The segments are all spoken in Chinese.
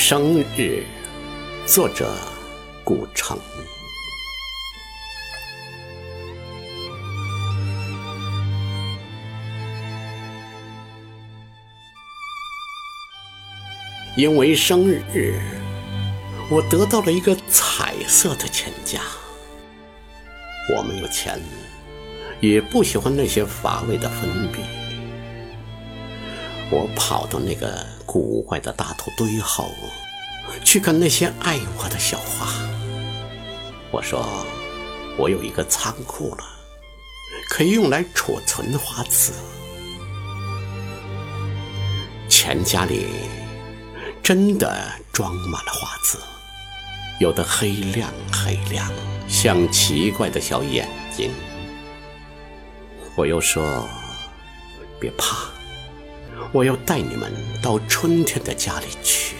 生日，作者顾城。因为生日，我得到了一个彩色的钱夹。我没有钱，也不喜欢那些乏味的粉笔。我跑到那个古怪的大土堆后，去看那些爱我的小花。我说，我有一个仓库了，可以用来储存花籽。钱夹里真的装满了花籽，有的黑亮黑亮，像奇怪的小眼睛。我又说，别怕。我要带你们到春天的家里去，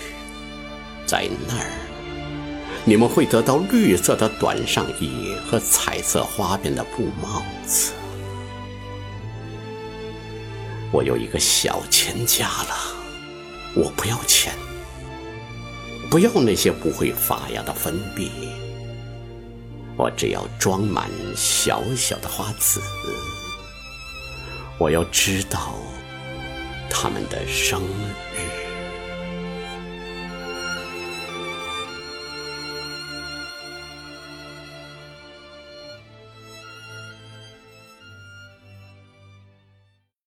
在那儿，你们会得到绿色的短上衣和彩色花边的布帽子。我有一个小钱夹了，我不要钱，不要那些不会发芽的粉笔，我只要装满小小的花籽。我要知道。他们的生日。